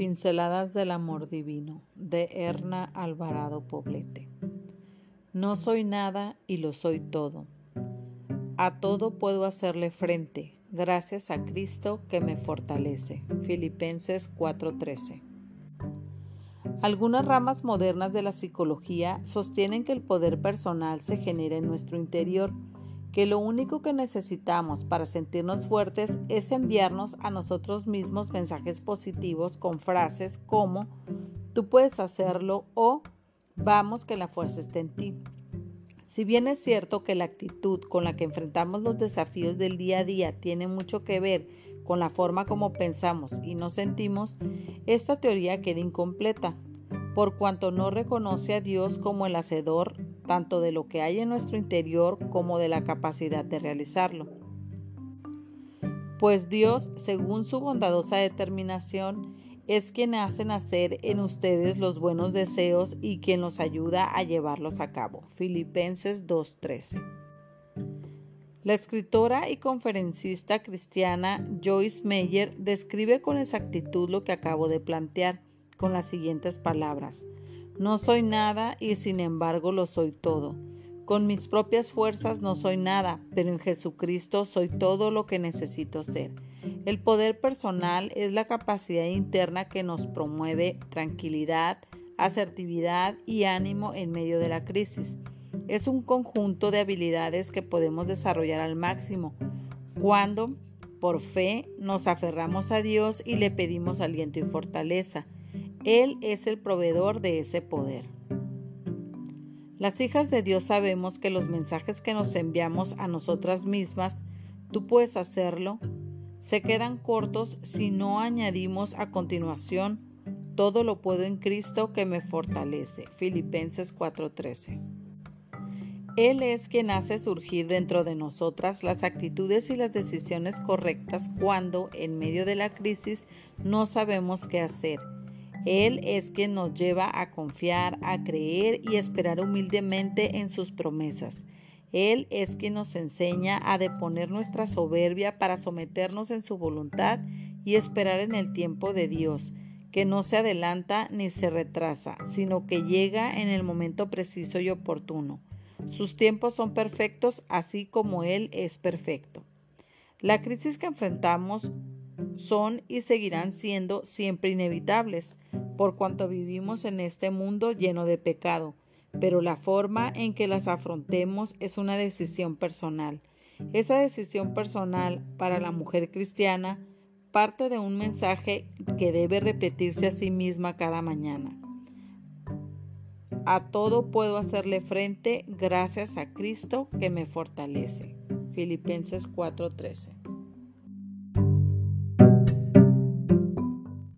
Pinceladas del Amor Divino de Erna Alvarado Poblete. No soy nada y lo soy todo. A todo puedo hacerle frente, gracias a Cristo que me fortalece. Filipenses 4:13. Algunas ramas modernas de la psicología sostienen que el poder personal se genera en nuestro interior que lo único que necesitamos para sentirnos fuertes es enviarnos a nosotros mismos mensajes positivos con frases como tú puedes hacerlo o vamos que la fuerza esté en ti. Si bien es cierto que la actitud con la que enfrentamos los desafíos del día a día tiene mucho que ver con la forma como pensamos y nos sentimos, esta teoría queda incompleta, por cuanto no reconoce a Dios como el hacedor tanto de lo que hay en nuestro interior como de la capacidad de realizarlo. Pues Dios, según su bondadosa determinación, es quien hace nacer en ustedes los buenos deseos y quien los ayuda a llevarlos a cabo. Filipenses 2.13. La escritora y conferencista cristiana Joyce Meyer describe con exactitud lo que acabo de plantear con las siguientes palabras. No soy nada y sin embargo lo soy todo. Con mis propias fuerzas no soy nada, pero en Jesucristo soy todo lo que necesito ser. El poder personal es la capacidad interna que nos promueve tranquilidad, asertividad y ánimo en medio de la crisis. Es un conjunto de habilidades que podemos desarrollar al máximo cuando, por fe, nos aferramos a Dios y le pedimos aliento y fortaleza. Él es el proveedor de ese poder. Las hijas de Dios sabemos que los mensajes que nos enviamos a nosotras mismas, tú puedes hacerlo, se quedan cortos si no añadimos a continuación, todo lo puedo en Cristo que me fortalece. Filipenses 4:13. Él es quien hace surgir dentro de nosotras las actitudes y las decisiones correctas cuando, en medio de la crisis, no sabemos qué hacer él es quien nos lleva a confiar, a creer y esperar humildemente en sus promesas. Él es quien nos enseña a deponer nuestra soberbia para someternos en su voluntad y esperar en el tiempo de Dios, que no se adelanta ni se retrasa, sino que llega en el momento preciso y oportuno. Sus tiempos son perfectos así como Él es perfecto. La crisis que enfrentamos son y seguirán siendo siempre inevitables, por cuanto vivimos en este mundo lleno de pecado, pero la forma en que las afrontemos es una decisión personal. Esa decisión personal para la mujer cristiana parte de un mensaje que debe repetirse a sí misma cada mañana. A todo puedo hacerle frente gracias a Cristo que me fortalece. Filipenses 4:13